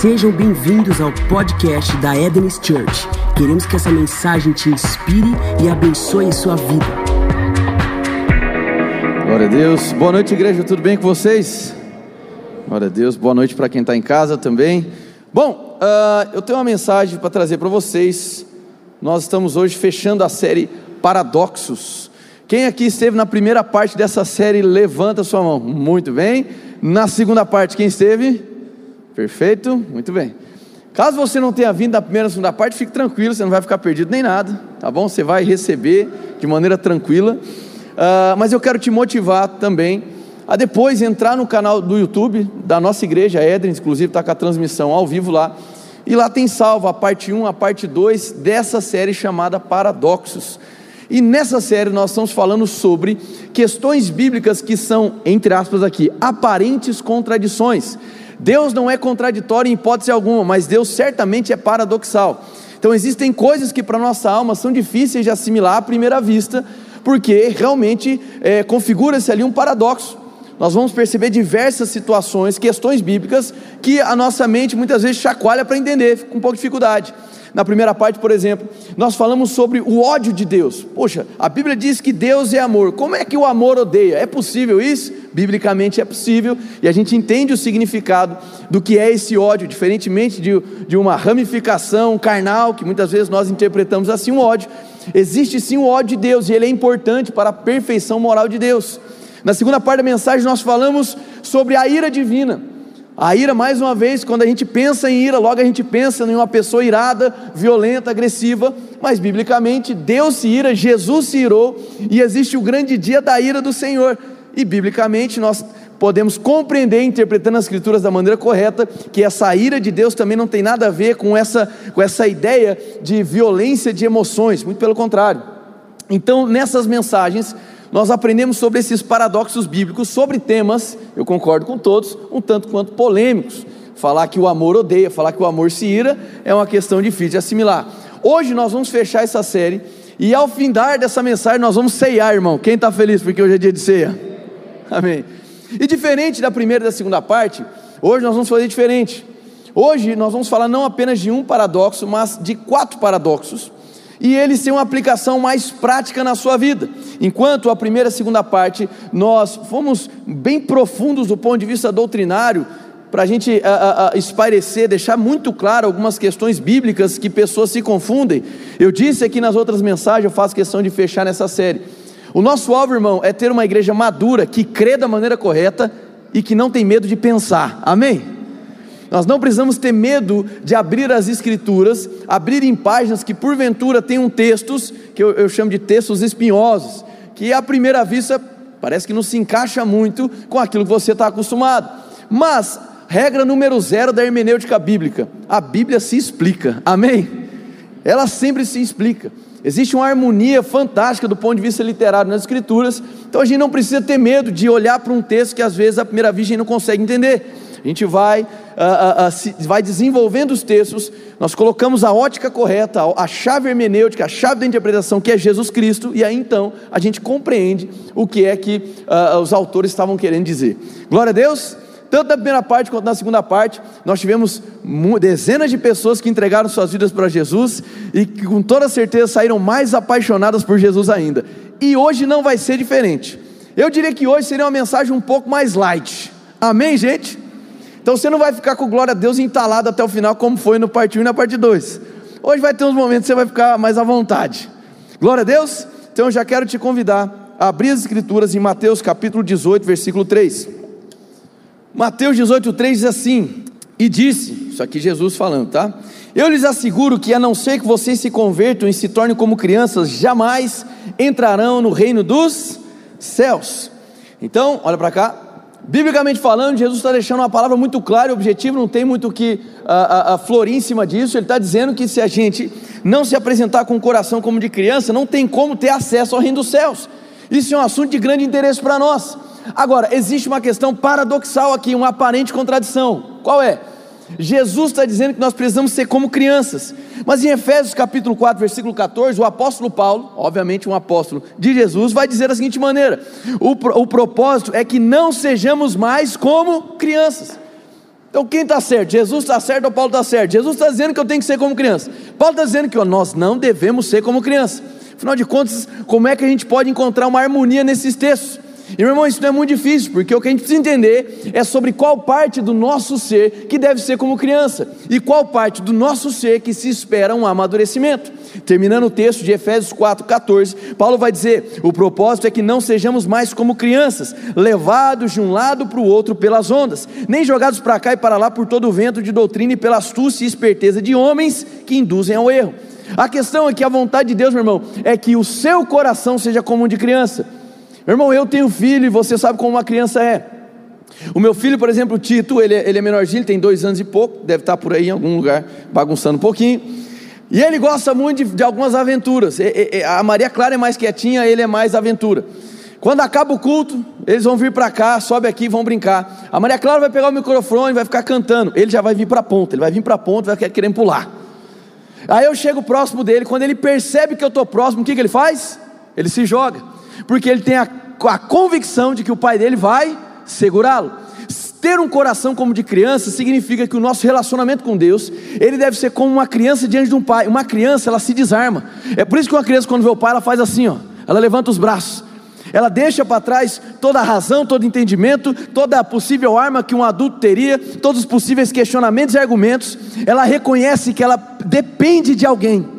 Sejam bem-vindos ao podcast da Eden's Church. Queremos que essa mensagem te inspire e abençoe sua vida. Glória a Deus. Boa noite, igreja. Tudo bem com vocês? Glória a Deus. Boa noite para quem está em casa também. Bom, uh, eu tenho uma mensagem para trazer para vocês. Nós estamos hoje fechando a série Paradoxos. Quem aqui esteve na primeira parte dessa série, levanta sua mão. Muito bem. Na segunda parte, quem esteve? Perfeito, muito bem. Caso você não tenha vindo da primeira e segunda parte, fique tranquilo, você não vai ficar perdido nem nada, tá bom? Você vai receber de maneira tranquila. Uh, mas eu quero te motivar também a depois entrar no canal do YouTube da nossa igreja, a Edren, inclusive está com a transmissão ao vivo lá. E lá tem salvo a parte 1, a parte 2 dessa série chamada Paradoxos. E nessa série nós estamos falando sobre questões bíblicas que são, entre aspas aqui, aparentes contradições. Deus não é contraditório em hipótese alguma, mas Deus certamente é paradoxal. Então existem coisas que para nossa alma são difíceis de assimilar à primeira vista, porque realmente é, configura-se ali um paradoxo. Nós vamos perceber diversas situações, questões bíblicas, que a nossa mente muitas vezes chacoalha para entender, com um pouco de dificuldade. Na primeira parte, por exemplo, nós falamos sobre o ódio de Deus. Poxa, a Bíblia diz que Deus é amor. Como é que o amor odeia? É possível isso? Biblicamente é possível, e a gente entende o significado do que é esse ódio, diferentemente de, de uma ramificação carnal, que muitas vezes nós interpretamos assim um ódio. Existe sim o ódio de Deus, e ele é importante para a perfeição moral de Deus. Na segunda parte da mensagem, nós falamos sobre a ira divina. A ira, mais uma vez, quando a gente pensa em ira, logo a gente pensa em uma pessoa irada, violenta, agressiva, mas biblicamente Deus se ira, Jesus se irou, e existe o grande dia da ira do Senhor. E biblicamente nós podemos compreender, interpretando as escrituras da maneira correta, que essa ira de Deus também não tem nada a ver com essa, com essa ideia de violência de emoções, muito pelo contrário. Então, nessas mensagens, nós aprendemos sobre esses paradoxos bíblicos, sobre temas, eu concordo com todos, um tanto quanto polêmicos. Falar que o amor odeia, falar que o amor se ira, é uma questão difícil de assimilar. Hoje nós vamos fechar essa série, e ao findar dessa mensagem nós vamos ceiar, irmão. Quem está feliz porque hoje é dia de ceia? Amém. E diferente da primeira e da segunda parte, hoje nós vamos fazer diferente. Hoje nós vamos falar não apenas de um paradoxo, mas de quatro paradoxos e eles têm uma aplicação mais prática na sua vida. Enquanto a primeira e a segunda parte nós fomos bem profundos do ponto de vista doutrinário, para a gente a, a, espairecer, deixar muito claro algumas questões bíblicas que pessoas se confundem. Eu disse aqui nas outras mensagens, eu faço questão de fechar nessa série. O nosso alvo, irmão, é ter uma igreja madura que crê da maneira correta e que não tem medo de pensar. Amém? Nós não precisamos ter medo de abrir as Escrituras, abrir em páginas que porventura tenham textos, que eu, eu chamo de textos espinhosos, que à primeira vista parece que não se encaixa muito com aquilo que você está acostumado. Mas, regra número zero da hermenêutica bíblica: a Bíblia se explica, amém? Ela sempre se explica. Existe uma harmonia fantástica do ponto de vista literário nas Escrituras, então a gente não precisa ter medo de olhar para um texto que às vezes a primeira vista a gente não consegue entender. A gente vai, uh, uh, uh, se, vai desenvolvendo os textos, nós colocamos a ótica correta, a, a chave hermenêutica, a chave da interpretação, que é Jesus Cristo, e aí então a gente compreende o que é que os autores estavam querendo dizer. Glória a Deus! Tanto na primeira parte quanto na segunda parte, nós tivemos dezenas de pessoas que entregaram suas vidas para Jesus e que com toda certeza saíram mais apaixonadas por Jesus ainda. E hoje não vai ser diferente. Eu diria que hoje seria uma mensagem um pouco mais light. Amém, gente? Então você não vai ficar com glória a Deus entalado até o final, como foi no parte 1 e na parte 2. Hoje vai ter uns momentos que você vai ficar mais à vontade. Glória a Deus. Então eu já quero te convidar a abrir as escrituras em Mateus capítulo 18, versículo 3. Mateus 18, 3 diz assim: E disse, isso aqui Jesus falando, tá? Eu lhes asseguro que a não ser que vocês se convertam e se tornem como crianças, jamais entrarão no reino dos céus. Então, olha para cá, Biblicamente falando, Jesus está deixando uma palavra muito clara e objetiva, não tem muito que a, a, a florir em cima disso. Ele está dizendo que se a gente não se apresentar com o coração como de criança, não tem como ter acesso ao reino dos céus. Isso é um assunto de grande interesse para nós. Agora, existe uma questão paradoxal aqui, uma aparente contradição. Qual é? Jesus está dizendo que nós precisamos ser como crianças. Mas em Efésios capítulo 4, versículo 14, o apóstolo Paulo, obviamente um apóstolo de Jesus, vai dizer da seguinte maneira: o, o propósito é que não sejamos mais como crianças. Então quem está certo? Jesus está certo ou Paulo está certo? Jesus está dizendo que eu tenho que ser como criança. Paulo está dizendo que ó, nós não devemos ser como criança. Afinal de contas, como é que a gente pode encontrar uma harmonia nesses textos? E meu irmão, isso não é muito difícil, porque o que a gente precisa entender é sobre qual parte do nosso ser que deve ser como criança e qual parte do nosso ser que se espera um amadurecimento. Terminando o texto de Efésios 4,14, Paulo vai dizer: o propósito é que não sejamos mais como crianças, levados de um lado para o outro pelas ondas, nem jogados para cá e para lá por todo o vento de doutrina e pela astúcia e esperteza de homens que induzem ao erro. A questão é que a vontade de Deus, meu irmão, é que o seu coração seja como um de criança. Meu irmão, eu tenho filho e você sabe como uma criança é. O meu filho, por exemplo, o Tito, ele, é, ele é menorzinho, ele tem dois anos e pouco, deve estar por aí em algum lugar bagunçando um pouquinho. E ele gosta muito de, de algumas aventuras. E, e, a Maria Clara é mais quietinha, ele é mais aventura. Quando acaba o culto, eles vão vir para cá, sobe aqui e vão brincar. A Maria Clara vai pegar o microfone, vai ficar cantando. Ele já vai vir para a ponta, ele vai vir para a ponta, vai querer pular. Aí eu chego próximo dele, quando ele percebe que eu estou próximo, o que, que ele faz? Ele se joga porque ele tem a, a convicção de que o pai dele vai segurá-lo. Ter um coração como de criança significa que o nosso relacionamento com Deus, ele deve ser como uma criança diante de um pai. Uma criança, ela se desarma. É por isso que uma criança, quando vê o pai, ela faz assim, ó. Ela levanta os braços. Ela deixa para trás toda a razão, todo entendimento, toda a possível arma que um adulto teria, todos os possíveis questionamentos e argumentos. Ela reconhece que ela depende de alguém.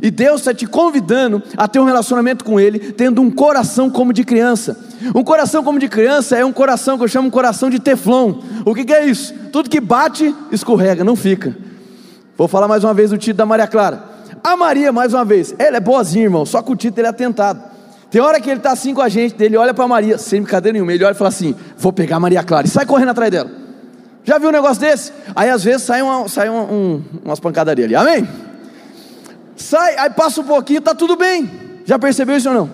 E Deus está te convidando a ter um relacionamento com Ele, tendo um coração como de criança. Um coração como de criança é um coração que eu chamo de coração de teflon. O que, que é isso? Tudo que bate, escorrega, não fica. Vou falar mais uma vez do título da Maria Clara. A Maria, mais uma vez, ela é boazinha, irmão, só que o título ele é atentado. Tem hora que ele está assim com a gente, ele olha para Maria, sem brincadeira nenhuma, ele olha e fala assim: Vou pegar a Maria Clara, e sai correndo atrás dela. Já viu um negócio desse? Aí às vezes sai, uma, sai uma, um, umas pancadarias ali, amém? Sai, aí passa um pouquinho, está tudo bem. Já percebeu isso ou não?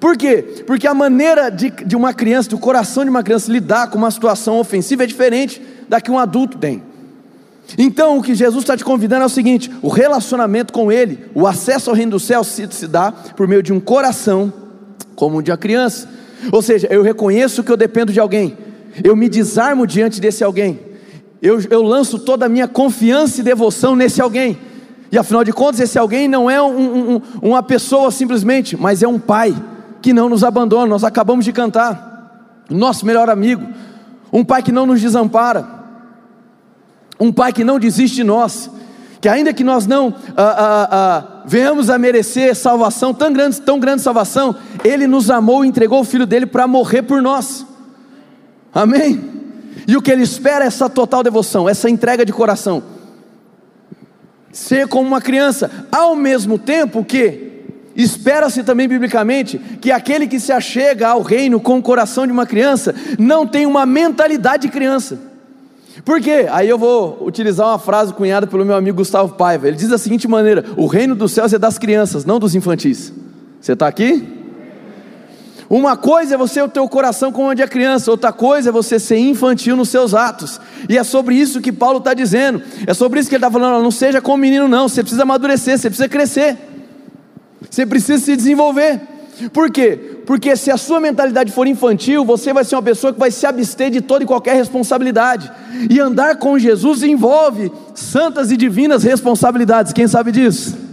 Por quê? Porque a maneira de, de uma criança, do coração de uma criança lidar com uma situação ofensiva é diferente da que um adulto tem. Então, o que Jesus está te convidando é o seguinte: o relacionamento com Ele, o acesso ao reino do céu se, se dá por meio de um coração como o de uma criança. Ou seja, eu reconheço que eu dependo de alguém, eu me desarmo diante desse alguém, eu, eu lanço toda a minha confiança e devoção nesse alguém, e afinal de contas, esse alguém não é um, um, uma pessoa simplesmente, mas é um pai que não nos abandona. Nós acabamos de cantar, nosso melhor amigo, um pai que não nos desampara, um pai que não desiste de nós, que ainda que nós não ah, ah, ah, venhamos a merecer salvação, tão grande, tão grande salvação, Ele nos amou e entregou o Filho dele para morrer por nós. Amém? E o que Ele espera é essa total devoção, essa entrega de coração ser como uma criança, ao mesmo tempo que espera-se também biblicamente que aquele que se achega ao reino com o coração de uma criança não tem uma mentalidade de criança. Por quê? Aí eu vou utilizar uma frase cunhada pelo meu amigo Gustavo Paiva. Ele diz da seguinte maneira: O reino dos céus é das crianças, não dos infantis. Você está aqui? Uma coisa é você o coração como onde é criança, outra coisa é você ser infantil nos seus atos. E é sobre isso que Paulo está dizendo. É sobre isso que ele está falando. Não seja como menino, não. Você precisa amadurecer, você precisa crescer. Você precisa se desenvolver. Por quê? Porque se a sua mentalidade for infantil, você vai ser uma pessoa que vai se abster de toda e qualquer responsabilidade. E andar com Jesus envolve santas e divinas responsabilidades. Quem sabe disso?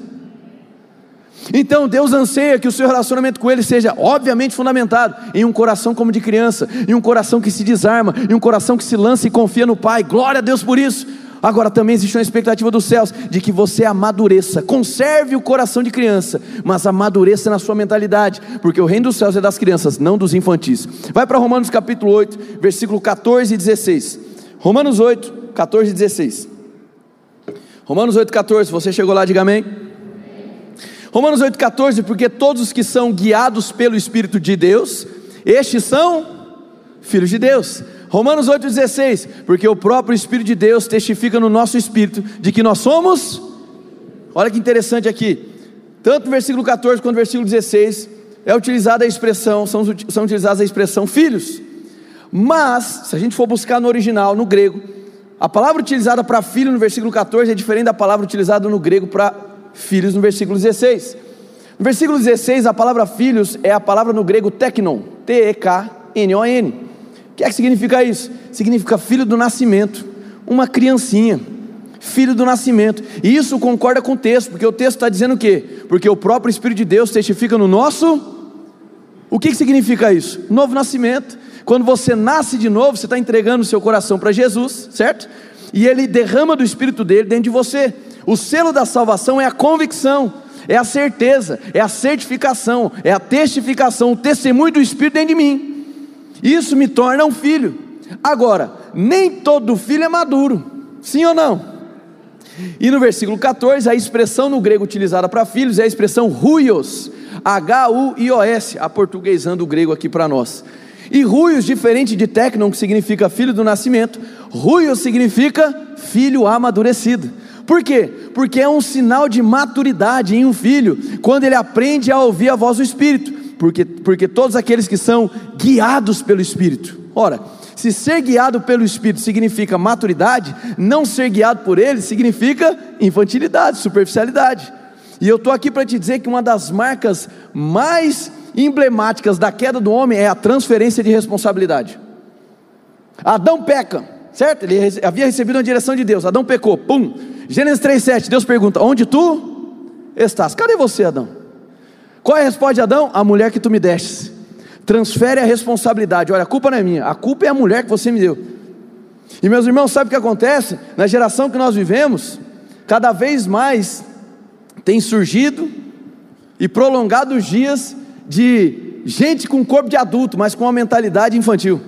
Então Deus anseia que o seu relacionamento com Ele seja, obviamente, fundamentado em um coração como de criança, em um coração que se desarma, em um coração que se lança e confia no Pai. Glória a Deus por isso. Agora também existe uma expectativa dos céus de que você amadureça, conserve o coração de criança, mas amadureça na sua mentalidade, porque o reino dos céus é das crianças, não dos infantis. Vai para Romanos capítulo 8, versículo 14 e 16. Romanos 8, 14 e 16. Romanos 8, 14. Você chegou lá, diga amém. Romanos 8,14, porque todos os que são guiados pelo Espírito de Deus, estes são filhos de Deus. Romanos 8,16, porque o próprio Espírito de Deus testifica no nosso espírito de que nós somos. Olha que interessante aqui, tanto no versículo 14 quanto no versículo 16, é utilizada a expressão, são, são utilizadas a expressão filhos. Mas, se a gente for buscar no original, no grego, a palavra utilizada para filho no versículo 14 é diferente da palavra utilizada no grego para filhos no versículo 16. No versículo 16, a palavra filhos é a palavra no grego teknon, T-E-K-N-O-N. O que é que significa isso? Significa filho do nascimento, uma criancinha, filho do nascimento. E isso concorda com o texto, porque o texto está dizendo o quê? Porque o próprio Espírito de Deus testifica no nosso. O que, que significa isso? Novo nascimento. Quando você nasce de novo, você está entregando o seu coração para Jesus, certo? E ele derrama do Espírito dele dentro de você. O selo da salvação é a convicção, é a certeza, é a certificação, é a testificação, o testemunho do Espírito dentro de mim. Isso me torna um filho. Agora, nem todo filho é maduro, sim ou não? E no versículo 14, a expressão no grego utilizada para filhos é a expressão ruios, H-U-I-O-S, aportuguesando o grego aqui para nós. E ruios, diferente de tecnon, que significa filho do nascimento, ruios significa filho amadurecido. Por quê? Porque é um sinal de maturidade em um filho, quando ele aprende a ouvir a voz do Espírito, porque, porque todos aqueles que são guiados pelo Espírito. Ora, se ser guiado pelo Espírito significa maturidade, não ser guiado por ele significa infantilidade, superficialidade. E eu estou aqui para te dizer que uma das marcas mais emblemáticas da queda do homem é a transferência de responsabilidade. Adão peca, certo? Ele havia recebido a direção de Deus. Adão pecou, pum. Gênesis 3,7, Deus pergunta: Onde tu estás? Cadê você, Adão? Qual é a resposta de Adão? A mulher que tu me destes. Transfere a responsabilidade. Olha, a culpa não é minha, a culpa é a mulher que você me deu. E meus irmãos, sabe o que acontece? Na geração que nós vivemos, cada vez mais tem surgido e prolongado os dias de gente com corpo de adulto, mas com uma mentalidade infantil.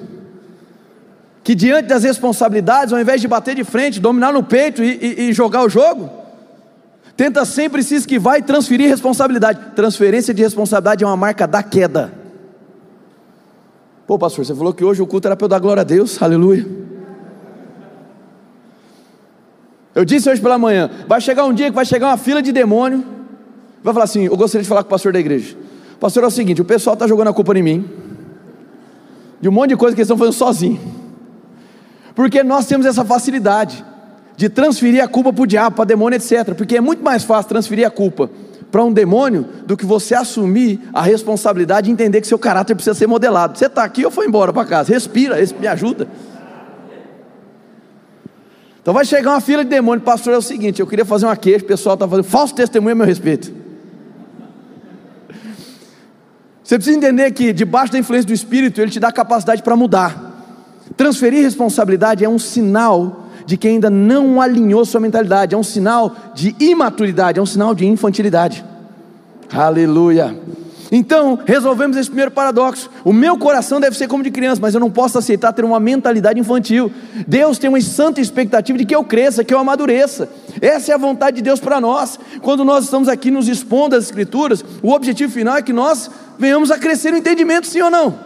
Que diante das responsabilidades, ao invés de bater de frente, dominar no peito e, e, e jogar o jogo, tenta sempre se esquivar e transferir responsabilidade. Transferência de responsabilidade é uma marca da queda. Pô, pastor, você falou que hoje o culto era para eu dar glória a Deus, aleluia. Eu disse hoje pela manhã: vai chegar um dia que vai chegar uma fila de demônio, vai falar assim: eu gostaria de falar com o pastor da igreja. Pastor, é o seguinte: o pessoal está jogando a culpa em mim, de um monte de coisa que eles estão fazendo sozinhos, porque nós temos essa facilidade de transferir a culpa para o diabo, para demônio, etc. Porque é muito mais fácil transferir a culpa para um demônio do que você assumir a responsabilidade e entender que seu caráter precisa ser modelado. Você está aqui ou foi embora para casa? Respira, me ajuda. Então vai chegar uma fila de demônio, pastor, é o seguinte, eu queria fazer uma queixa, o pessoal está fazendo falso testemunho a meu respeito. Você precisa entender que debaixo da influência do Espírito, ele te dá capacidade para mudar. Transferir responsabilidade é um sinal de quem ainda não alinhou sua mentalidade, é um sinal de imaturidade, é um sinal de infantilidade. Aleluia. Então, resolvemos esse primeiro paradoxo. O meu coração deve ser como de criança, mas eu não posso aceitar ter uma mentalidade infantil. Deus tem uma santa expectativa de que eu cresça, que eu amadureça. Essa é a vontade de Deus para nós. Quando nós estamos aqui nos expondo às Escrituras, o objetivo final é que nós venhamos a crescer no entendimento, sim ou não?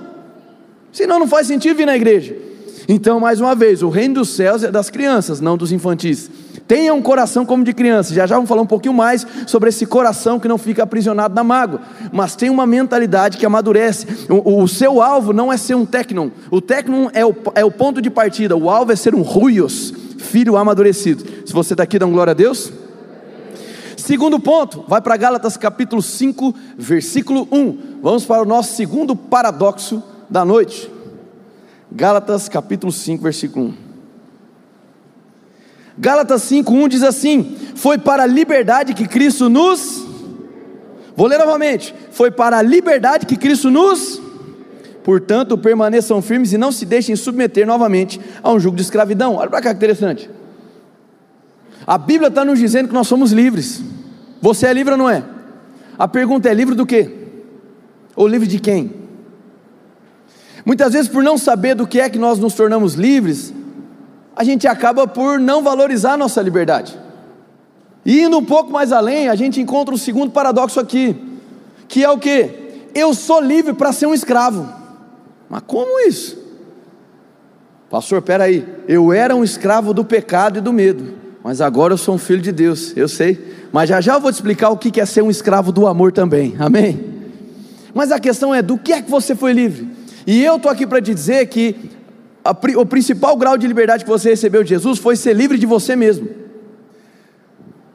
Senão não faz sentido vir na igreja. Então, mais uma vez, o reino dos céus é das crianças, não dos infantis. Tenha um coração como de criança. Já já vamos falar um pouquinho mais sobre esse coração que não fica aprisionado na mágoa, mas tem uma mentalidade que amadurece. O, o seu alvo não é ser um tecnon. O tecnon é o, é o ponto de partida. O alvo é ser um ruios, filho amadurecido. Se você está aqui, dá glória a Deus. Segundo ponto, vai para Gálatas capítulo 5, versículo 1. Vamos para o nosso segundo paradoxo da noite. Gálatas capítulo 5, versículo 1. Gálatas 5:1 diz assim: Foi para a liberdade que Cristo nos Vou ler novamente. Foi para a liberdade que Cristo nos Portanto, permaneçam firmes e não se deixem submeter novamente a um jugo de escravidão. Olha para cá que interessante. A Bíblia está nos dizendo que nós somos livres. Você é livre ou não é? A pergunta é: livre do quê? Ou livre de quem? Muitas vezes, por não saber do que é que nós nos tornamos livres, a gente acaba por não valorizar a nossa liberdade. E indo um pouco mais além, a gente encontra um segundo paradoxo aqui, que é o que? Eu sou livre para ser um escravo. Mas como isso? Pastor, aí, eu era um escravo do pecado e do medo, mas agora eu sou um filho de Deus, eu sei, mas já já eu vou te explicar o que é ser um escravo do amor também, amém? Mas a questão é: do que é que você foi livre? E eu estou aqui para te dizer que a, o principal grau de liberdade que você recebeu de Jesus foi ser livre de você mesmo.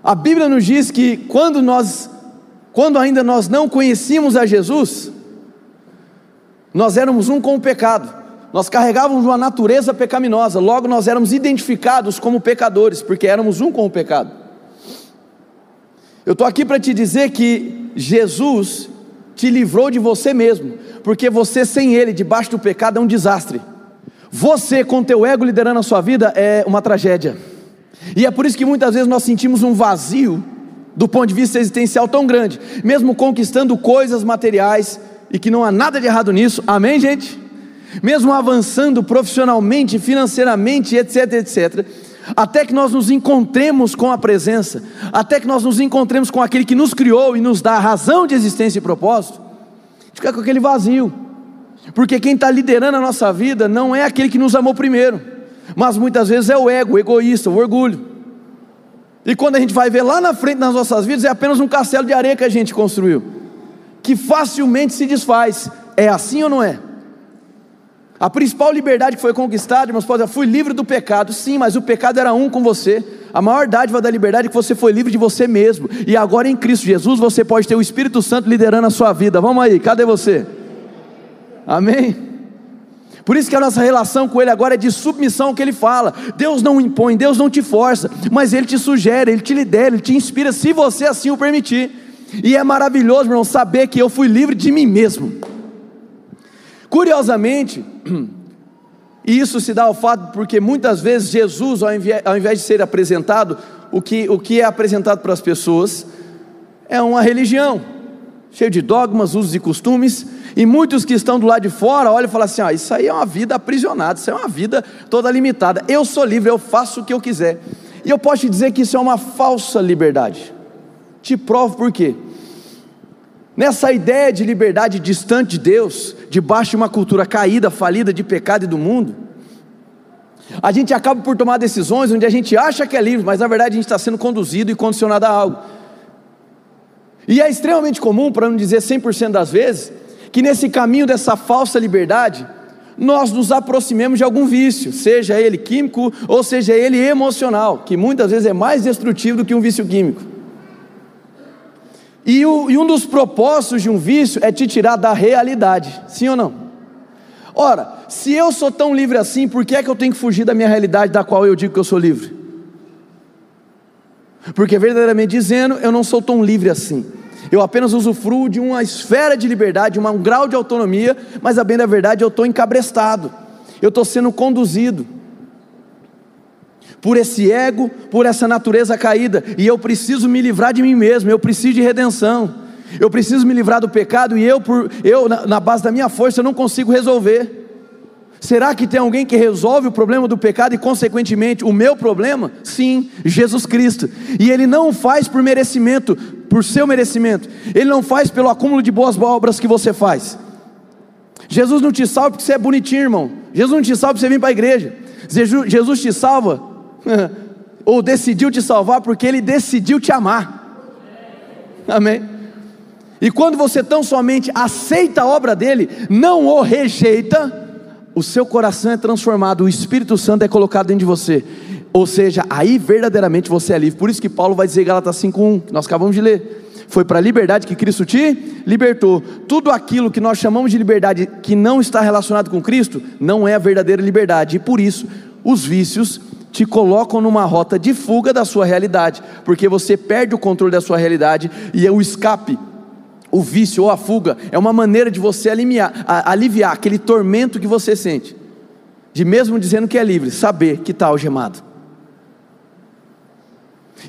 A Bíblia nos diz que quando nós, quando ainda nós não conhecíamos a Jesus, nós éramos um com o pecado, nós carregávamos uma natureza pecaminosa, logo nós éramos identificados como pecadores, porque éramos um com o pecado. Eu estou aqui para te dizer que Jesus te livrou de você mesmo, porque você sem Ele, debaixo do pecado, é um desastre. Você com teu ego liderando a sua vida é uma tragédia. E é por isso que muitas vezes nós sentimos um vazio do ponto de vista existencial tão grande, mesmo conquistando coisas materiais e que não há nada de errado nisso. Amém, gente? Mesmo avançando profissionalmente, financeiramente, etc, etc, até que nós nos encontremos com a presença, até que nós nos encontremos com aquele que nos criou e nos dá razão de existência e propósito, fica com aquele vazio, porque quem está liderando a nossa vida não é aquele que nos amou primeiro, mas muitas vezes é o ego, o egoísta, o orgulho. E quando a gente vai ver lá na frente nas nossas vidas, é apenas um castelo de areia que a gente construiu, que facilmente se desfaz. É assim ou não é? A principal liberdade que foi conquistada, irmãos, pode fui livre do pecado. Sim, mas o pecado era um com você. A maior dádiva da liberdade é que você foi livre de você mesmo. E agora em Cristo Jesus você pode ter o Espírito Santo liderando a sua vida. Vamos aí, cadê você? Amém? Por isso que a nossa relação com Ele agora é de submissão ao que Ele fala. Deus não impõe, Deus não te força, mas Ele te sugere, Ele te lidera, Ele te inspira, se você assim o permitir. E é maravilhoso, meu irmão, saber que eu fui livre de mim mesmo. Curiosamente, e isso se dá ao fato porque muitas vezes Jesus, ao invés, ao invés de ser apresentado, o que, o que é apresentado para as pessoas é uma religião, cheio de dogmas, usos e costumes, e muitos que estão do lado de fora olham e falam assim: ah, isso aí é uma vida aprisionada, isso é uma vida toda limitada. Eu sou livre, eu faço o que eu quiser. E eu posso te dizer que isso é uma falsa liberdade. Te provo por quê. Nessa ideia de liberdade distante de Deus, debaixo de uma cultura caída, falida de pecado e do mundo, a gente acaba por tomar decisões onde a gente acha que é livre, mas na verdade a gente está sendo conduzido e condicionado a algo. E é extremamente comum, para não dizer 100% das vezes, que nesse caminho dessa falsa liberdade, nós nos aproximemos de algum vício, seja ele químico ou seja ele emocional, que muitas vezes é mais destrutivo do que um vício químico. E, o, e um dos propósitos de um vício é te tirar da realidade, sim ou não? Ora, se eu sou tão livre assim, por que é que eu tenho que fugir da minha realidade, da qual eu digo que eu sou livre? Porque verdadeiramente dizendo, eu não sou tão livre assim. Eu apenas usufruo de uma esfera de liberdade, um grau de autonomia, mas a bem da verdade eu estou encabrestado, eu estou sendo conduzido por esse ego, por essa natureza caída, e eu preciso me livrar de mim mesmo, eu preciso de redenção, eu preciso me livrar do pecado, e eu, por, eu na, na base da minha força, eu não consigo resolver. Será que tem alguém que resolve o problema do pecado e, consequentemente, o meu problema? Sim, Jesus Cristo. E Ele não faz por merecimento, por seu merecimento. Ele não faz pelo acúmulo de boas obras que você faz. Jesus não te salva porque você é bonitinho, irmão. Jesus não te salva porque você vem para a igreja. Jesus te salva ou decidiu te salvar porque Ele decidiu te amar. Amém? E quando você tão somente aceita a obra dele, não o rejeita, o seu coração é transformado, o Espírito Santo é colocado dentro de você. Ou seja, aí verdadeiramente você é livre. Por isso que Paulo vai dizer em Gálatas 5:1, que nós acabamos de ler. Foi para a liberdade que Cristo te libertou. Tudo aquilo que nós chamamos de liberdade que não está relacionado com Cristo, não é a verdadeira liberdade. E por isso, os vícios te colocam numa rota de fuga da sua realidade, porque você perde o controle da sua realidade e é o escape, o vício ou a fuga é uma maneira de você aliviar, aliviar aquele tormento que você sente, de mesmo dizendo que é livre, saber que está algemado.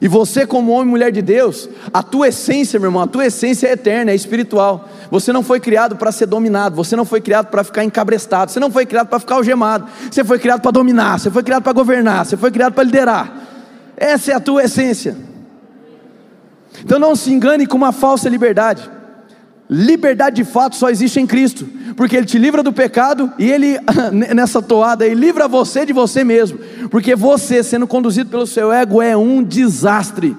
E você, como homem e mulher de Deus, a tua essência, meu irmão, a tua essência é eterna, é espiritual. Você não foi criado para ser dominado, você não foi criado para ficar encabrestado, você não foi criado para ficar algemado, você foi criado para dominar, você foi criado para governar, você foi criado para liderar. Essa é a tua essência. Então não se engane com uma falsa liberdade. Liberdade de fato só existe em Cristo, porque Ele te livra do pecado e Ele, nessa toada, Ele livra você de você mesmo, porque você, sendo conduzido pelo seu ego, é um desastre.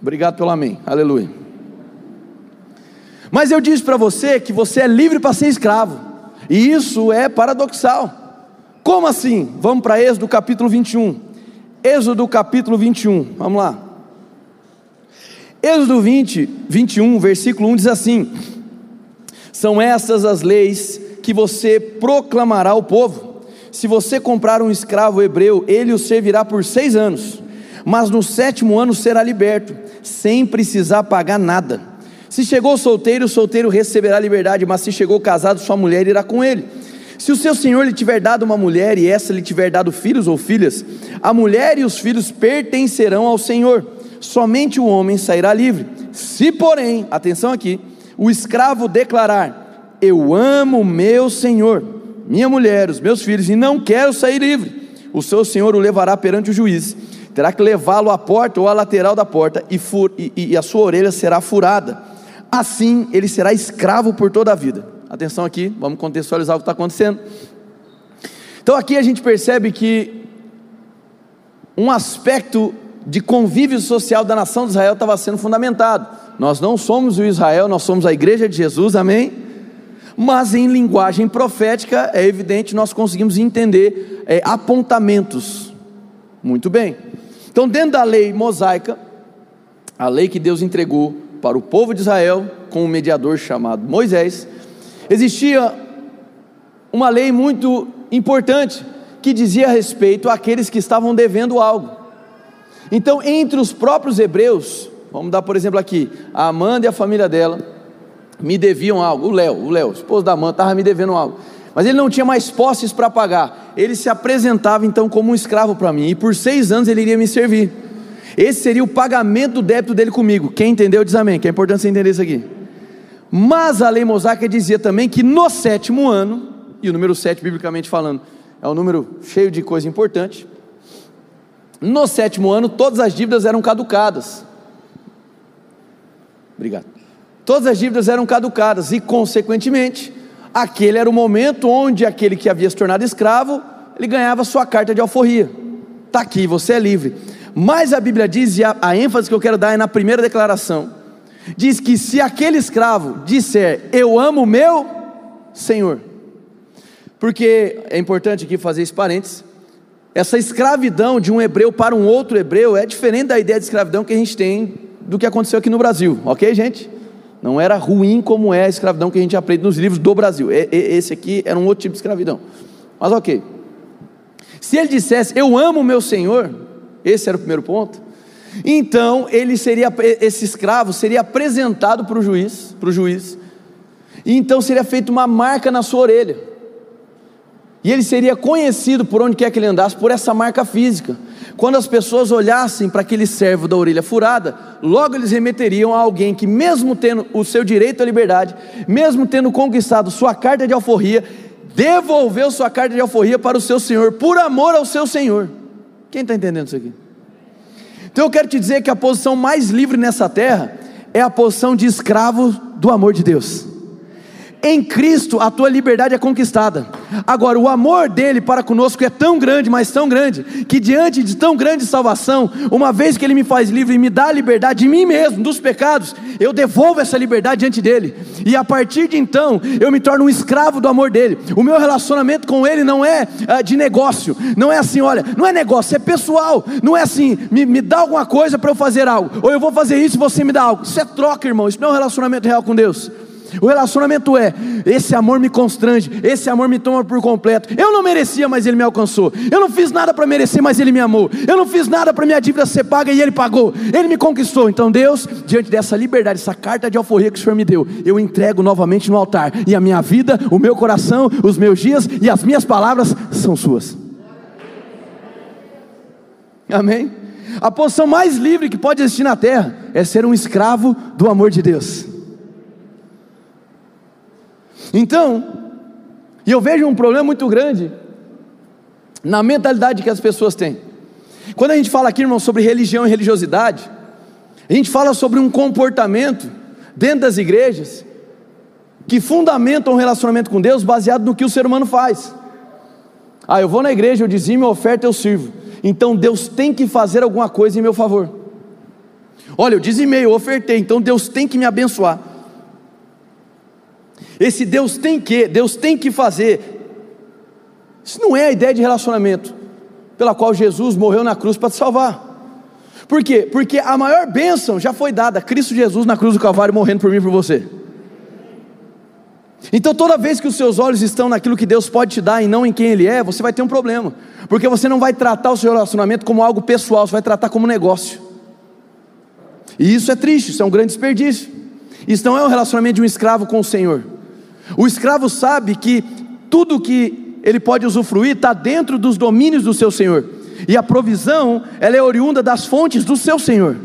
Obrigado pelo amém, aleluia. Mas eu disse para você que você é livre para ser escravo, e isso é paradoxal. Como assim? Vamos para Êxodo capítulo 21. Êxodo capítulo 21, vamos lá. Êxodo 20, 21, versículo 1 diz assim: São estas as leis que você proclamará ao povo. Se você comprar um escravo hebreu, ele o servirá por seis anos, mas no sétimo ano será liberto, sem precisar pagar nada. Se chegou solteiro, o solteiro receberá liberdade, mas se chegou casado, sua mulher irá com ele. Se o seu senhor lhe tiver dado uma mulher e essa lhe tiver dado filhos ou filhas, a mulher e os filhos pertencerão ao senhor, somente o homem sairá livre. Se, porém, atenção aqui, o escravo declarar: Eu amo meu senhor, minha mulher, os meus filhos, e não quero sair livre, o seu senhor o levará perante o juiz, terá que levá-lo à porta ou à lateral da porta, e, fur, e, e a sua orelha será furada. Assim ele será escravo por toda a vida. Atenção aqui, vamos contextualizar o que está acontecendo. Então aqui a gente percebe que um aspecto de convívio social da nação de Israel estava sendo fundamentado. Nós não somos o Israel, nós somos a igreja de Jesus, amém? Mas em linguagem profética, é evidente, nós conseguimos entender é, apontamentos. Muito bem. Então, dentro da lei mosaica, a lei que Deus entregou para o povo de Israel, com um mediador chamado Moisés, existia uma lei muito importante que dizia respeito àqueles que estavam devendo algo. Então, entre os próprios hebreus, vamos dar por exemplo aqui, a Amanda e a família dela me deviam algo. O Léo, o Léo, esposo da Amanda, estava me devendo algo. Mas ele não tinha mais posses para pagar. Ele se apresentava então como um escravo para mim, e por seis anos ele iria me servir. Esse seria o pagamento do débito dele comigo. Quem entendeu diz amém, que é importante você entender isso aqui. Mas a lei mosaica dizia também que no sétimo ano, e o número 7, biblicamente falando, é um número cheio de coisa importante. No sétimo ano, todas as dívidas eram caducadas. Obrigado. Todas as dívidas eram caducadas, e, consequentemente, aquele era o momento onde aquele que havia se tornado escravo, ele ganhava sua carta de alforria. Está aqui, você é livre. Mas a Bíblia diz, e a, a ênfase que eu quero dar é na primeira declaração: diz que se aquele escravo disser, Eu amo meu Senhor, porque é importante aqui fazer esse parênteses, essa escravidão de um hebreu para um outro hebreu é diferente da ideia de escravidão que a gente tem do que aconteceu aqui no Brasil, ok, gente? Não era ruim como é a escravidão que a gente aprende nos livros do Brasil. Esse aqui era um outro tipo de escravidão. Mas ok. Se ele dissesse, eu amo meu Senhor, esse era o primeiro ponto. Então ele seria, esse escravo seria apresentado para o juiz, para o juiz, e então seria feita uma marca na sua orelha. E ele seria conhecido por onde quer que ele andasse por essa marca física. Quando as pessoas olhassem para aquele servo da orelha furada, logo eles remeteriam a alguém que, mesmo tendo o seu direito à liberdade, mesmo tendo conquistado sua carta de alforria, devolveu sua carta de alforria para o seu senhor, por amor ao seu senhor. Quem está entendendo isso aqui? Então eu quero te dizer que a posição mais livre nessa terra é a posição de escravo do amor de Deus. Em Cristo a tua liberdade é conquistada. Agora, o amor dele para conosco é tão grande, mas tão grande, que diante de tão grande salvação, uma vez que ele me faz livre e me dá a liberdade de mim mesmo, dos pecados, eu devolvo essa liberdade diante dele. E a partir de então, eu me torno um escravo do amor dele. O meu relacionamento com ele não é uh, de negócio, não é assim, olha, não é negócio, é pessoal. Não é assim, me, me dá alguma coisa para eu fazer algo, ou eu vou fazer isso e você me dá algo. Isso é troca, irmão. Isso não é um relacionamento real com Deus. O relacionamento é: esse amor me constrange, esse amor me toma por completo. Eu não merecia, mas ele me alcançou. Eu não fiz nada para merecer, mas ele me amou. Eu não fiz nada para minha dívida ser paga e ele pagou. Ele me conquistou. Então, Deus, diante dessa liberdade, essa carta de alforria que o Senhor me deu, eu entrego novamente no altar. E a minha vida, o meu coração, os meus dias e as minhas palavras são suas. Amém? A posição mais livre que pode existir na terra é ser um escravo do amor de Deus. Então, e eu vejo um problema muito grande na mentalidade que as pessoas têm. Quando a gente fala aqui, irmão, sobre religião e religiosidade, a gente fala sobre um comportamento dentro das igrejas que fundamentam um relacionamento com Deus baseado no que o ser humano faz. Ah, eu vou na igreja, eu dizimo, eu oferta, eu sirvo. Então Deus tem que fazer alguma coisa em meu favor. Olha, eu dizimei, eu ofertei, então Deus tem que me abençoar. Esse Deus tem que, Deus tem que fazer. Isso não é a ideia de relacionamento pela qual Jesus morreu na cruz para te salvar. Por quê? Porque a maior bênção já foi dada, Cristo Jesus na cruz do Calvário morrendo por mim e por você. Então, toda vez que os seus olhos estão naquilo que Deus pode te dar e não em quem Ele é, você vai ter um problema, porque você não vai tratar o seu relacionamento como algo pessoal, você vai tratar como negócio. E isso é triste, isso é um grande desperdício. Isso não é um relacionamento de um escravo com o Senhor. O escravo sabe que tudo que ele pode usufruir está dentro dos domínios do seu Senhor, e a provisão ela é oriunda das fontes do seu Senhor.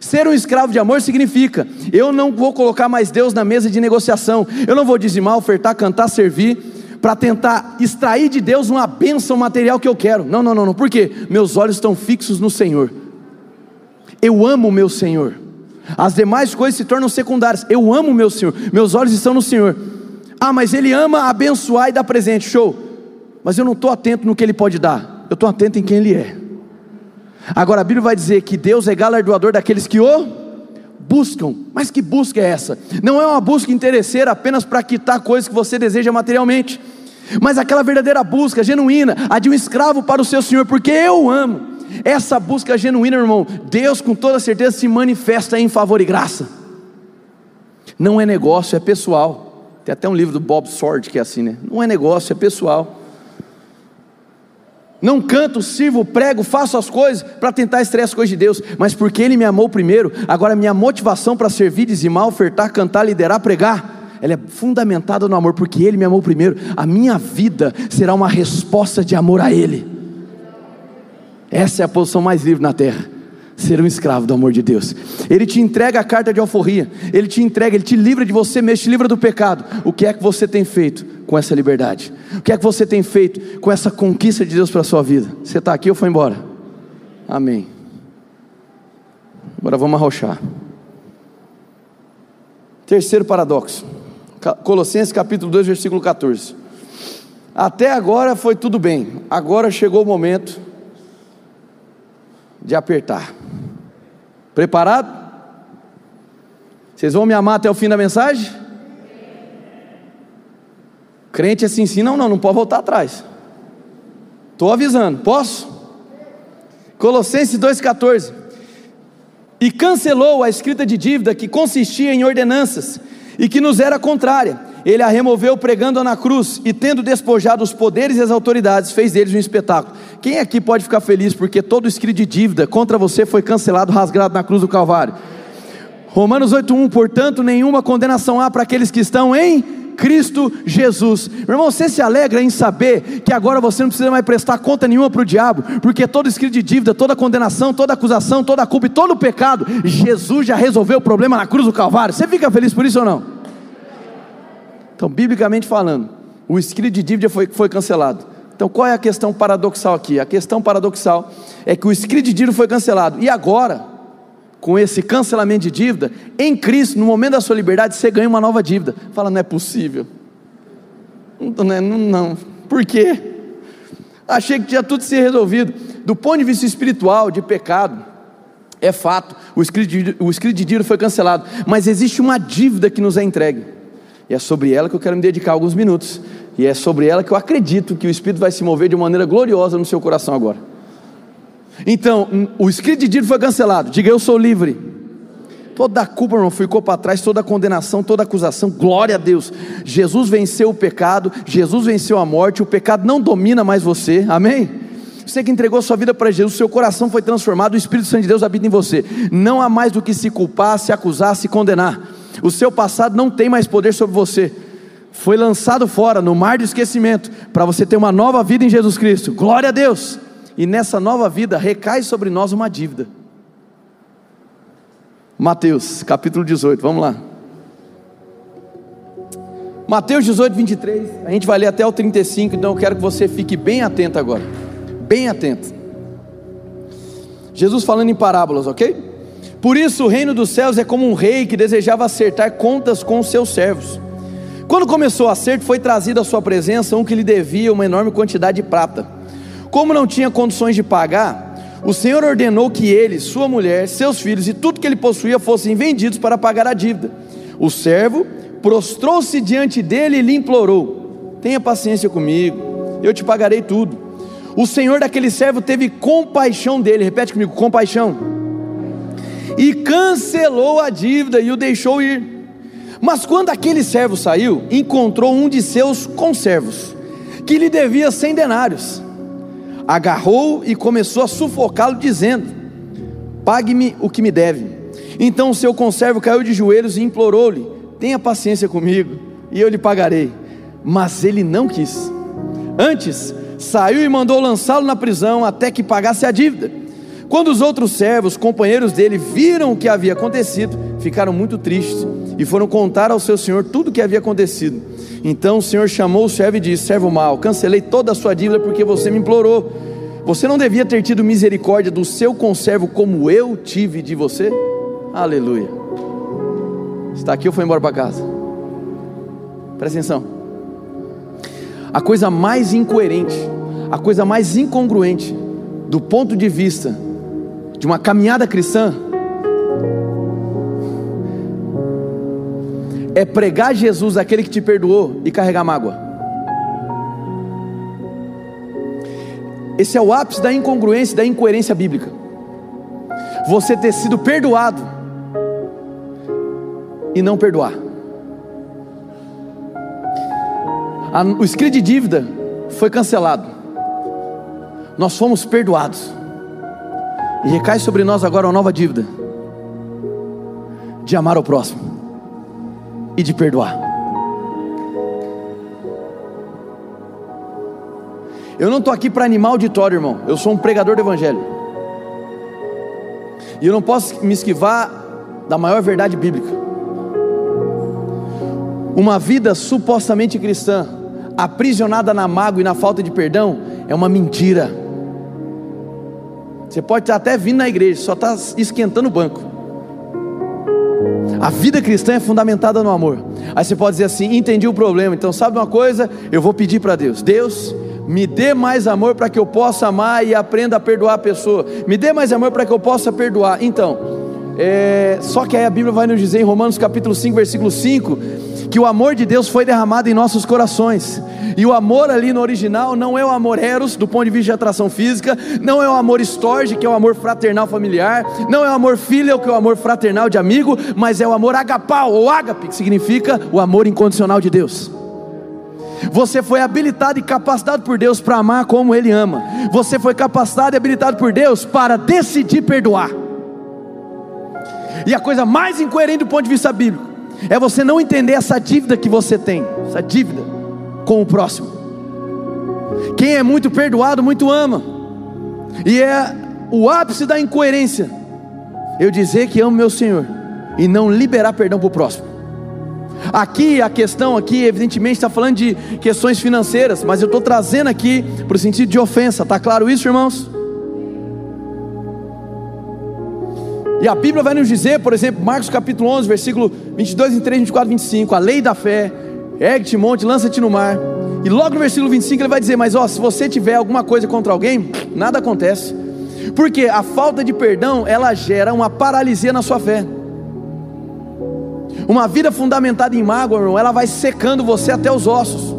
Ser um escravo de amor significa: eu não vou colocar mais Deus na mesa de negociação, eu não vou dizimar, ofertar, cantar, servir, para tentar extrair de Deus uma bênção material que eu quero. Não, não, não, não, por quê? Meus olhos estão fixos no Senhor. Eu amo o meu Senhor. As demais coisas se tornam secundárias. Eu amo o meu Senhor. Meus olhos estão no Senhor. Ah, mas Ele ama abençoar e dar presente. Show. Mas eu não estou atento no que Ele pode dar. Eu estou atento em quem Ele é. Agora a Bíblia vai dizer que Deus é galardoador daqueles que o buscam. Mas que busca é essa? Não é uma busca interesseira apenas para quitar coisas que você deseja materialmente, mas aquela verdadeira busca genuína, a de um escravo para o seu Senhor, porque eu amo. Essa busca genuína, irmão, Deus com toda certeza se manifesta em favor e graça. Não é negócio, é pessoal. Tem até um livro do Bob Sword que é assim, né? Não é negócio, é pessoal. Não canto, sirvo, prego, faço as coisas para tentar extrair as coisas de Deus, mas porque Ele me amou primeiro, agora minha motivação para servir, dizimar, ofertar, cantar, liderar, pregar, ela é fundamentada no amor, porque Ele me amou primeiro. A minha vida será uma resposta de amor a Ele. Essa é a posição mais livre na terra. Ser um escravo do amor de Deus. Ele te entrega a carta de alforria. Ele te entrega, ele te livra de você mesmo, te livra do pecado. O que é que você tem feito com essa liberdade? O que é que você tem feito com essa conquista de Deus para a sua vida? Você está aqui ou foi embora? Amém. Agora vamos arrochar. Terceiro paradoxo. Colossenses capítulo 2, versículo 14. Até agora foi tudo bem. Agora chegou o momento de apertar. Preparado? Vocês vão me amar até o fim da mensagem? Crente assim, sim, não, não, não pode voltar atrás. Estou avisando, posso? Colossenses 2,14. E cancelou a escrita de dívida que consistia em ordenanças e que nos era contrária ele a removeu pregando-a na cruz e tendo despojado os poderes e as autoridades, fez deles um espetáculo. Quem aqui pode ficar feliz porque todo escrito de dívida contra você foi cancelado, rasgado na cruz do Calvário? Romanos 8:1, portanto, nenhuma condenação há para aqueles que estão em Cristo Jesus. Meu irmão, você se alegra em saber que agora você não precisa mais prestar conta nenhuma para o diabo, porque todo escrito de dívida, toda condenação, toda acusação, toda culpa e todo pecado, Jesus já resolveu o problema na cruz do Calvário. Você fica feliz por isso ou não? Então, biblicamente falando, o escrito de dívida foi, foi cancelado. Então, qual é a questão paradoxal aqui? A questão paradoxal é que o escrito de dívida foi cancelado. E agora, com esse cancelamento de dívida, em Cristo, no momento da sua liberdade, você ganha uma nova dívida. Fala, não é possível. Não, é, não, não. Por quê? Achei que tinha tudo se resolvido. Do ponto de vista espiritual, de pecado, é fato, o escrito de, o escrito de dívida foi cancelado. Mas existe uma dívida que nos é entregue. E é sobre ela que eu quero me dedicar alguns minutos. E é sobre ela que eu acredito que o Espírito vai se mover de maneira gloriosa no seu coração agora. Então, hum, o escrito de dívida foi cancelado. Diga, eu sou livre. Toda a culpa, irmão, ficou para trás, toda a condenação, toda a acusação. Glória a Deus. Jesus venceu o pecado, Jesus venceu a morte, o pecado não domina mais você. Amém? Você que entregou sua vida para Jesus, seu coração foi transformado, o Espírito Santo de Deus habita em você. Não há mais do que se culpar, se acusar, se condenar. O seu passado não tem mais poder sobre você. Foi lançado fora no mar de esquecimento para você ter uma nova vida em Jesus Cristo. Glória a Deus! E nessa nova vida recai sobre nós uma dívida. Mateus, capítulo 18, vamos lá. Mateus 18, 23, a gente vai ler até o 35, então eu quero que você fique bem atento agora. Bem atento. Jesus falando em parábolas, ok? Por isso, o reino dos céus é como um rei que desejava acertar contas com os seus servos. Quando começou o acerto, foi trazido à sua presença um que lhe devia uma enorme quantidade de prata. Como não tinha condições de pagar, o Senhor ordenou que ele, sua mulher, seus filhos e tudo que ele possuía fossem vendidos para pagar a dívida. O servo prostrou-se diante dele e lhe implorou: Tenha paciência comigo, eu te pagarei tudo. O Senhor daquele servo teve compaixão dele, repete comigo: compaixão e cancelou a dívida e o deixou ir. Mas quando aquele servo saiu, encontrou um de seus conservos, que lhe devia cem denários. Agarrou e começou a sufocá-lo, dizendo: Pague-me o que me deve. Então o seu conservo caiu de joelhos e implorou-lhe: Tenha paciência comigo, e eu lhe pagarei. Mas ele não quis. Antes, saiu e mandou lançá-lo na prisão até que pagasse a dívida. Quando os outros servos, companheiros dele, viram o que havia acontecido, ficaram muito tristes e foram contar ao seu senhor tudo o que havia acontecido. Então o senhor chamou o servo e disse: Servo mau, cancelei toda a sua dívida porque você me implorou. Você não devia ter tido misericórdia do seu conservo como eu tive de você? Aleluia. Está aqui ou foi embora para casa? Presta atenção. A coisa mais incoerente, a coisa mais incongruente, do ponto de vista de uma caminhada cristã, é pregar Jesus, aquele que te perdoou, e carregar mágoa. Esse é o ápice da incongruência, da incoerência bíblica. Você ter sido perdoado e não perdoar. O escrito de dívida foi cancelado. Nós fomos perdoados. E recai sobre nós agora uma nova dívida de amar o próximo e de perdoar. Eu não estou aqui para animar auditório, irmão. Eu sou um pregador do Evangelho. E eu não posso me esquivar da maior verdade bíblica. Uma vida supostamente cristã, aprisionada na mágoa e na falta de perdão, é uma mentira. Você pode estar até vindo na igreja, só está esquentando o banco. A vida cristã é fundamentada no amor. Aí você pode dizer assim: entendi o problema, então sabe uma coisa? Eu vou pedir para Deus: Deus, me dê mais amor para que eu possa amar e aprenda a perdoar a pessoa. Me dê mais amor para que eu possa perdoar. Então, é, só que aí a Bíblia vai nos dizer em Romanos capítulo 5, versículo 5, que o amor de Deus foi derramado em nossos corações. E o amor ali no original não é o amor eros, do ponto de vista de atração física, não é o amor storge, que é o amor fraternal familiar, não é o amor filial, que é o amor fraternal de amigo, mas é o amor agapau, ou ágape, que significa o amor incondicional de Deus. Você foi habilitado e capacitado por Deus para amar como Ele ama. Você foi capacitado e habilitado por Deus para decidir perdoar. E a coisa mais incoerente do ponto de vista bíblico é você não entender essa dívida que você tem, essa dívida com o próximo. Quem é muito perdoado, muito ama. E é o ápice da incoerência eu dizer que amo meu Senhor e não liberar perdão para o próximo. Aqui a questão aqui, evidentemente, está falando de questões financeiras, mas eu estou trazendo aqui para o sentido de ofensa. Está claro isso, irmãos? E a Bíblia vai nos dizer, por exemplo, Marcos capítulo 11, versículo 22, 23, 24, 25, a lei da fé, ergue-te monte, lança-te no mar. E logo no versículo 25 ele vai dizer: Mas ó, se você tiver alguma coisa contra alguém, nada acontece, porque a falta de perdão ela gera uma paralisia na sua fé. Uma vida fundamentada em mágoa, irmão, ela vai secando você até os ossos.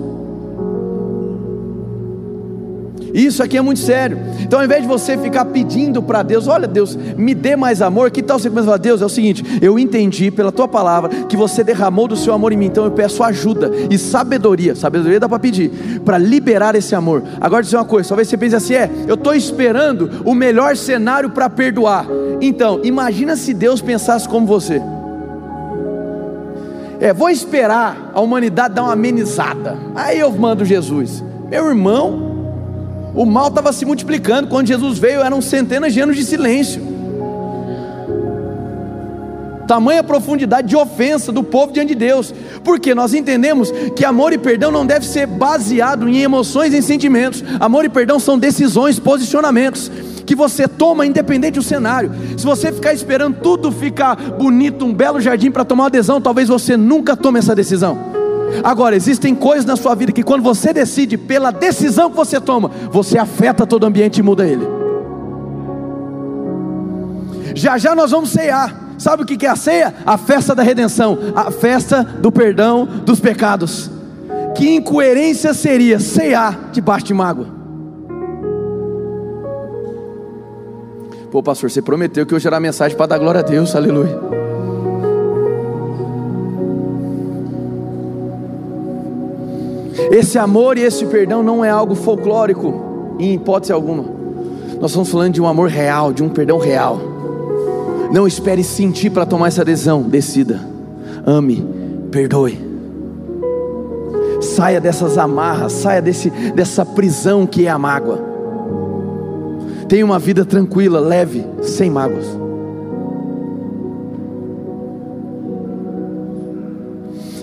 Isso aqui é muito sério. Então, ao invés de você ficar pedindo para Deus, olha, Deus, me dê mais amor, que tal você começar a falar, Deus, é o seguinte, eu entendi pela tua palavra que você derramou do seu amor em mim, então eu peço ajuda e sabedoria, sabedoria dá para pedir, para liberar esse amor. Agora, dizer uma coisa, talvez você pense assim, é, eu estou esperando o melhor cenário para perdoar. Então, imagina se Deus pensasse como você. É, vou esperar a humanidade dar uma amenizada. Aí eu mando Jesus. Meu irmão, o mal estava se multiplicando. Quando Jesus veio, eram centenas de anos de silêncio. Tamanha profundidade de ofensa do povo diante de Deus, porque nós entendemos que amor e perdão não deve ser baseado em emoções e sentimentos. Amor e perdão são decisões, posicionamentos que você toma independente do cenário. Se você ficar esperando tudo ficar bonito, um belo jardim para tomar adesão, talvez você nunca tome essa decisão. Agora, existem coisas na sua vida que quando você decide, pela decisão que você toma, você afeta todo o ambiente e muda ele. Já já nós vamos ceiar. Sabe o que é a ceia? A festa da redenção, a festa do perdão dos pecados. Que incoerência seria ceiar debaixo de mágoa? Pô, pastor, você prometeu que eu gerar mensagem para dar glória a Deus, aleluia. Esse amor e esse perdão não é algo folclórico, em hipótese alguma. Nós estamos falando de um amor real, de um perdão real. Não espere sentir para tomar essa decisão, decida. Ame, perdoe. Saia dessas amarras, saia desse, dessa prisão que é a mágoa. Tenha uma vida tranquila, leve, sem mágoas.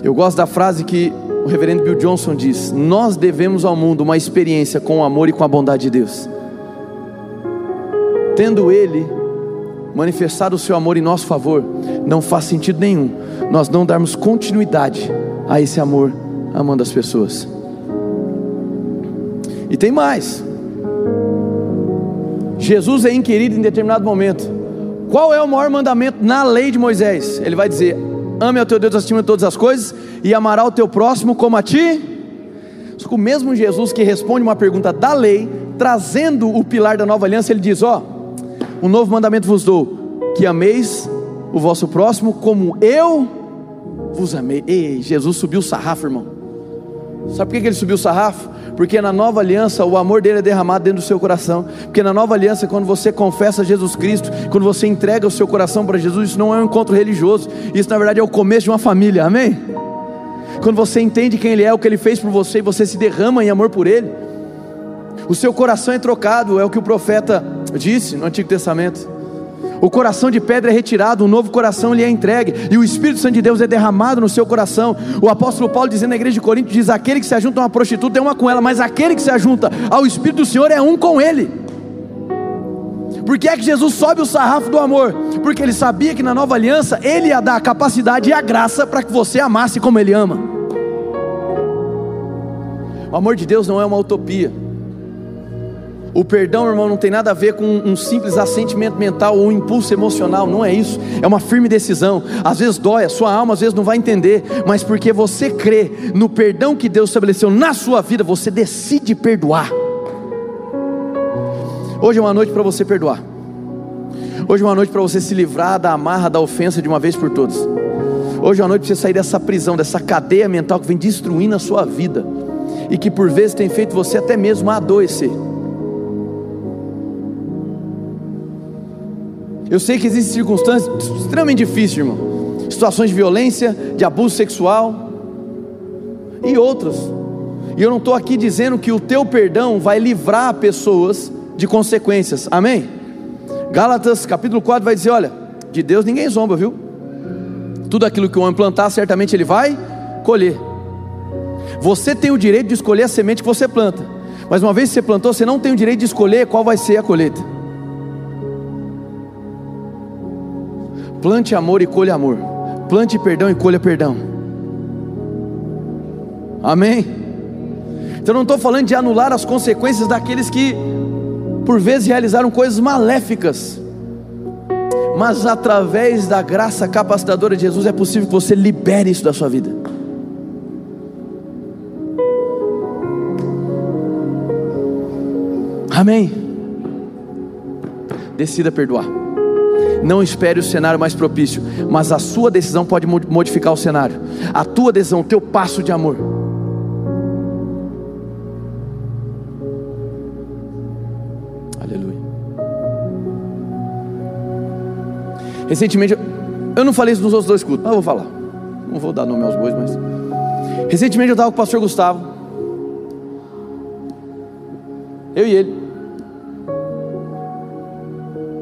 Eu gosto da frase que o reverendo Bill Johnson diz: Nós devemos ao mundo uma experiência com o amor e com a bondade de Deus. Tendo Ele manifestado o seu amor em nosso favor, não faz sentido nenhum nós não darmos continuidade a esse amor amando as pessoas. E tem mais. Jesus é inquirido em determinado momento. Qual é o maior mandamento na lei de Moisés? Ele vai dizer: Ame ao teu Deus acima de todas as coisas e amará o teu próximo como a ti. O mesmo Jesus que responde uma pergunta da lei, trazendo o pilar da nova aliança, ele diz: Ó, um novo mandamento vos dou, que ameis o vosso próximo como eu vos amei. Ei, Jesus subiu o sarrafo, irmão. Sabe por que ele subiu o sarrafo? Porque na nova aliança o amor dele é derramado dentro do seu coração. Porque na nova aliança, quando você confessa Jesus Cristo, quando você entrega o seu coração para Jesus, isso não é um encontro religioso, isso na verdade é o começo de uma família, amém? Quando você entende quem Ele é, o que Ele fez por você, e você se derrama em amor por Ele, o seu coração é trocado, é o que o profeta disse no Antigo Testamento. O coração de pedra é retirado, um novo coração lhe é entregue, e o Espírito Santo de Deus é derramado no seu coração. O apóstolo Paulo dizendo na igreja de Corinto: diz: aquele que se ajunta a uma prostituta é uma com ela, mas aquele que se ajunta ao Espírito do Senhor é um com ele. Por que é que Jesus sobe o sarrafo do amor? Porque ele sabia que na nova aliança ele ia dar a capacidade e a graça para que você amasse como ele ama. O amor de Deus não é uma utopia. O perdão, irmão, não tem nada a ver com um simples assentimento mental ou um impulso emocional, não é isso. É uma firme decisão. Às vezes dói, a sua alma às vezes não vai entender, mas porque você crê no perdão que Deus estabeleceu na sua vida, você decide perdoar. Hoje é uma noite para você perdoar. Hoje é uma noite para você se livrar da amarra da ofensa de uma vez por todas. Hoje é uma noite para você sair dessa prisão, dessa cadeia mental que vem destruindo a sua vida e que por vezes tem feito você até mesmo adoecer. Eu sei que existem circunstâncias extremamente difíceis, irmão. Situações de violência, de abuso sexual e outras. E eu não estou aqui dizendo que o teu perdão vai livrar pessoas de consequências. Amém? Gálatas capítulo 4 vai dizer: olha, de Deus ninguém zomba, viu? Tudo aquilo que o homem plantar, certamente ele vai colher. Você tem o direito de escolher a semente que você planta. Mas uma vez que você plantou, você não tem o direito de escolher qual vai ser a colheita. Plante amor e colha amor. Plante perdão e colha perdão. Amém? Então não estou falando de anular as consequências daqueles que, por vezes, realizaram coisas maléficas. Mas através da graça capacitadora de Jesus é possível que você libere isso da sua vida. Amém? Decida perdoar. Não espere o cenário mais propício, mas a sua decisão pode modificar o cenário. A tua decisão, o teu passo de amor. Aleluia. Recentemente, eu não falei isso nos outros dois cultos, mas eu vou falar. Não vou dar nome aos bois, mas. Recentemente eu estava com o pastor Gustavo. Eu e ele.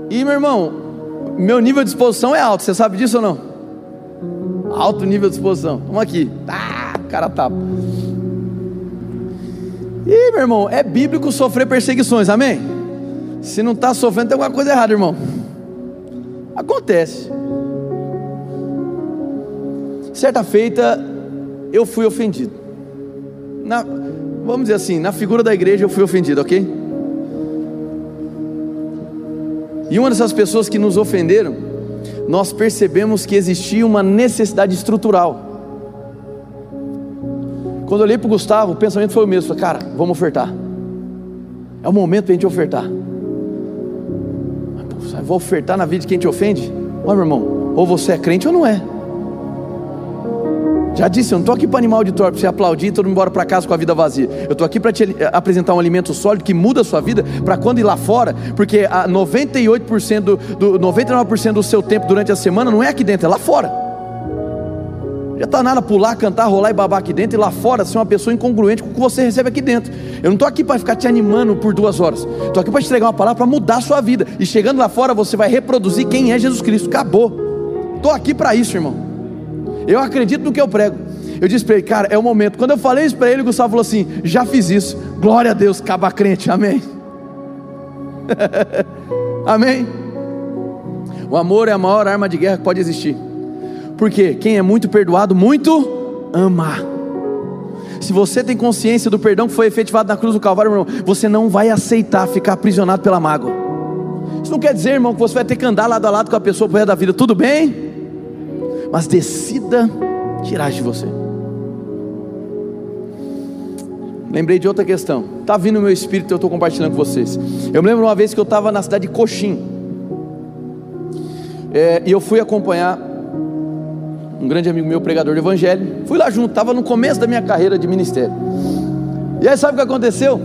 E meu irmão, meu nível de exposição é alto, você sabe disso ou não? Alto nível de exposição. Vamos aqui. Ah, cara tapa. E meu irmão, é bíblico sofrer perseguições, amém? Se não está sofrendo, tem alguma coisa errada, irmão. Acontece. Certa feita, eu fui ofendido. Na, vamos dizer assim, na figura da igreja eu fui ofendido, ok? E uma dessas pessoas que nos ofenderam, nós percebemos que existia uma necessidade estrutural. Quando eu olhei para o Gustavo, o pensamento foi o mesmo: falei, cara, vamos ofertar. É o momento para a gente ofertar. Vou ofertar na vida de quem te ofende? Olha, meu irmão, ou você é crente ou não é. Já disse, eu não estou aqui para animar o auditório, para você aplaudir e todo mundo embora para casa com a vida vazia. Eu estou aqui para te apresentar um alimento sólido que muda a sua vida para quando ir lá fora, porque a 98% do, do 99% do seu tempo durante a semana não é aqui dentro, é lá fora. Já está nada pular, cantar, rolar e babar aqui dentro e lá fora ser uma pessoa incongruente com o que você recebe aqui dentro. Eu não estou aqui para ficar te animando por duas horas. Estou aqui para te entregar uma palavra para mudar a sua vida. E chegando lá fora você vai reproduzir quem é Jesus Cristo. Acabou. Estou aqui para isso, irmão. Eu acredito no que eu prego. Eu disse para ele, cara, é o momento. Quando eu falei isso para ele, o Gustavo falou assim: já fiz isso. Glória a Deus, caba crente. Amém. Amém. O amor é a maior arma de guerra que pode existir. Porque quem é muito perdoado, muito ama. Se você tem consciência do perdão que foi efetivado na cruz do Calvário, irmão, você não vai aceitar ficar aprisionado pela mágoa. Isso não quer dizer, irmão, que você vai ter que andar lado a lado com a pessoa por resto da vida, tudo bem? Mas decida tirar de você. Lembrei de outra questão. Está vindo no meu espírito eu estou compartilhando com vocês. Eu me lembro uma vez que eu estava na cidade de Coxim. É, e eu fui acompanhar um grande amigo meu, pregador de evangelho. Fui lá junto, estava no começo da minha carreira de ministério. E aí sabe o que aconteceu?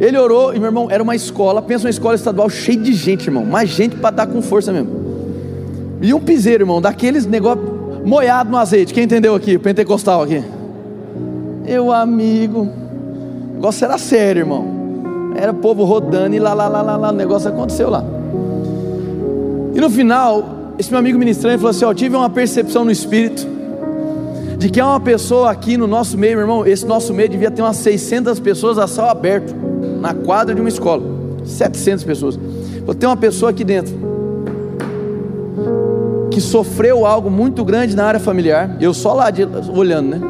Ele orou e meu irmão, era uma escola, pensa uma escola estadual cheia de gente, irmão, mais gente para dar com força mesmo. E um piseiro, irmão, daqueles negócio moiado no azeite. Quem entendeu aqui? Pentecostal aqui. Meu amigo, o negócio era sério, irmão. Era povo rodando e lá, lá, lá, lá, lá, o negócio aconteceu lá. E no final, esse meu amigo ministrando falou assim: ó, tive uma percepção no espírito de que há uma pessoa aqui no nosso meio, meu irmão. Esse nosso meio devia ter umas 600 pessoas a céu aberto na quadra de uma escola, 700 pessoas. Vou ter uma pessoa aqui dentro que sofreu algo muito grande na área familiar. Eu só lá de, olhando, né?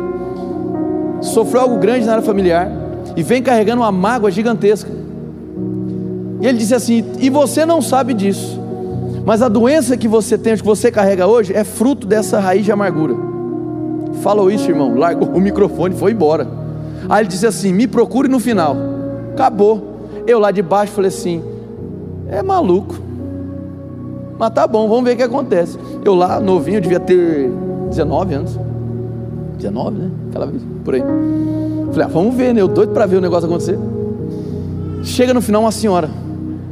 Sofreu algo grande na área familiar e vem carregando uma mágoa gigantesca. E ele disse assim: e você não sabe disso. Mas a doença que você tem, que você carrega hoje, é fruto dessa raiz de amargura. Falou isso, irmão. Largou o microfone e foi embora. Aí ele disse assim: Me procure no final. Acabou. Eu lá de baixo falei assim: É maluco. Mas tá bom, vamos ver o que acontece. Eu lá, novinho, devia ter 19 anos. 19, né? Aquela vez, por aí. Falei, ah, vamos ver, né? Eu doido para ver o negócio acontecer. Chega no final uma senhora,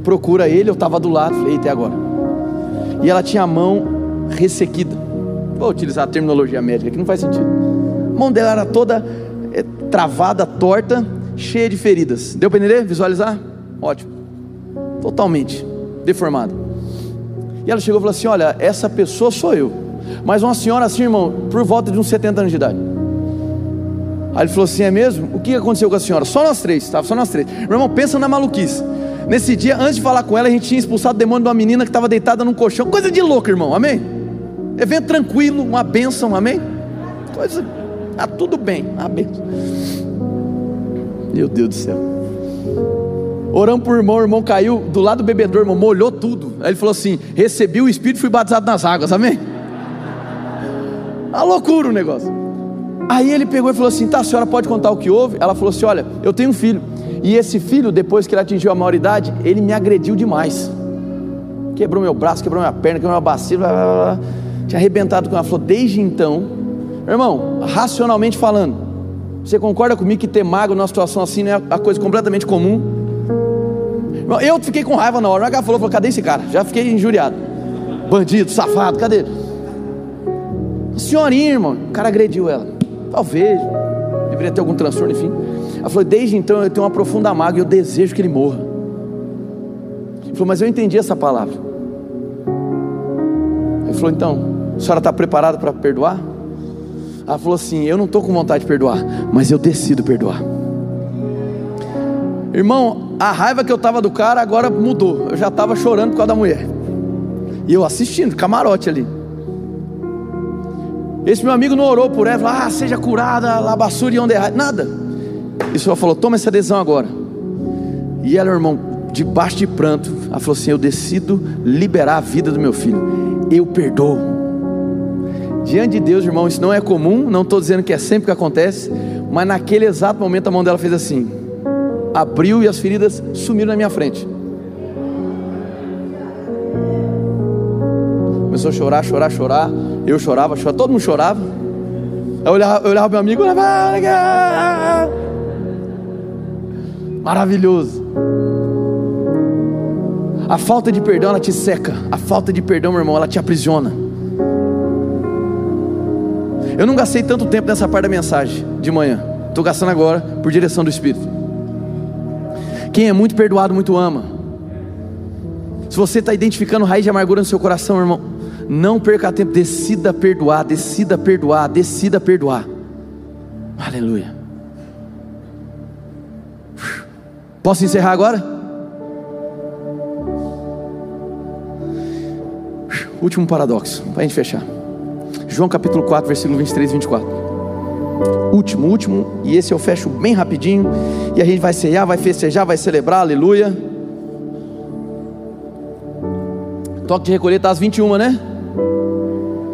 procura ele, eu estava do lado, falei, até agora e ela tinha a mão ressequida. Vou utilizar a terminologia médica que não faz sentido. A mão dela era toda é, travada, torta, cheia de feridas. Deu para entender? Visualizar? Ótimo. Totalmente deformada. E ela chegou e falou assim: Olha, essa pessoa sou eu. Mas uma senhora assim, irmão, por volta de uns 70 anos de idade. Aí ele falou assim: É mesmo? O que aconteceu com a senhora? Só nós três, estava só nós três. Meu irmão, pensa na maluquice. Nesse dia, antes de falar com ela, a gente tinha expulsado o demônio de uma menina que estava deitada num colchão. Coisa de louco, irmão, amém? Evento tranquilo, uma bênção, amém? Coisa, tá tudo bem, bênção. Meu Deus do céu. Oramos por irmão, o irmão caiu do lado do bebedor, irmão, molhou tudo. Aí ele falou assim: recebi o Espírito e fui batizado nas águas, amém? A loucura o negócio. Aí ele pegou e falou assim: tá, a senhora pode contar o que houve? Ela falou assim: olha, eu tenho um filho. E esse filho, depois que ele atingiu a maioridade, ele me agrediu demais. Quebrou meu braço, quebrou minha perna, quebrou minha bacia, blá, blá, blá. tinha arrebentado com ela. Falou, desde então, irmão, racionalmente falando, você concorda comigo que ter mago numa situação assim não é a coisa completamente comum? Eu fiquei com raiva na hora. Na ela falou, falou, cadê esse cara? Já fiquei injuriado. Bandido, safado, cadê? Senhorinha, irmão, o cara agrediu ela. Talvez, deveria ter algum transtorno, enfim. Ela falou: Desde então eu tenho uma profunda mágoa e eu desejo que ele morra. Ele falou: Mas eu entendi essa palavra. Ele falou: Então, a senhora está preparada para perdoar? Ela falou assim: Eu não estou com vontade de perdoar, mas eu decido perdoar. Irmão, a raiva que eu estava do cara agora mudou. Eu já estava chorando por causa da mulher. E eu assistindo, camarote ali. Esse meu amigo não orou por ela, falou, ah, seja curada, labassura e onde errar. Nada. E o Senhor falou: toma essa decisão agora. E ela, irmão, debaixo de pranto, ela falou assim: Eu decido liberar a vida do meu filho. Eu perdoo. Diante de Deus, irmão, isso não é comum. Não estou dizendo que é sempre que acontece. Mas naquele exato momento a mão dela fez assim: abriu e as feridas sumiram na minha frente. Começou a chorar, chorar, chorar. Eu chorava, chorava, todo mundo chorava. Eu olhava, eu olhava meu amigo, maravilhoso. A falta de perdão ela te seca. A falta de perdão, meu irmão, ela te aprisiona. Eu não gastei tanto tempo nessa parte da mensagem de manhã. Estou gastando agora por direção do Espírito. Quem é muito perdoado, muito ama. Se você está identificando raiz de amargura no seu coração, irmão, não perca tempo, decida perdoar, decida perdoar, decida perdoar. Aleluia. Posso encerrar agora? Último paradoxo, para a gente fechar. João capítulo 4, versículo 23 e 24. Último, último, e esse eu fecho bem rapidinho. E a gente vai ceiar, vai festejar, vai celebrar, aleluia. Toque de recolher está às 21, né?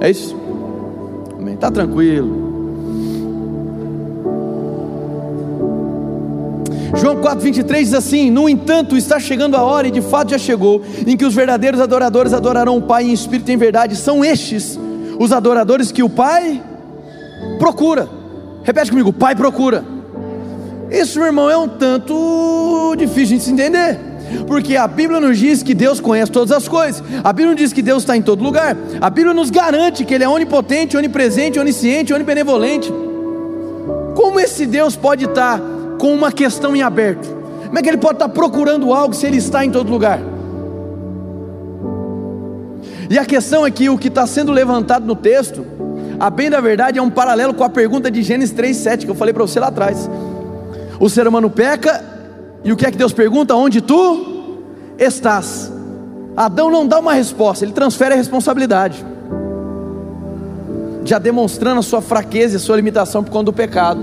É isso? Amém. Tá tranquilo. João 4,23 diz assim: No entanto, está chegando a hora, e de fato já chegou, em que os verdadeiros adoradores adorarão o Pai em espírito e em verdade. São estes os adoradores que o Pai procura. Repete comigo: Pai procura. Isso, meu irmão, é um tanto difícil de se entender. Porque a Bíblia nos diz que Deus conhece todas as coisas, a Bíblia nos diz que Deus está em todo lugar, a Bíblia nos garante que Ele é onipotente, onipresente, onisciente, onibenevolente. Como esse Deus pode estar com uma questão em aberto? Como é que Ele pode estar procurando algo se Ele está em todo lugar? E a questão é que o que está sendo levantado no texto, a bem da verdade, é um paralelo com a pergunta de Gênesis 3,7 que eu falei para você lá atrás. O ser humano peca e o que é que Deus pergunta? Onde tu estás? Adão não dá uma resposta, ele transfere a responsabilidade, já demonstrando a sua fraqueza e a sua limitação por conta do pecado.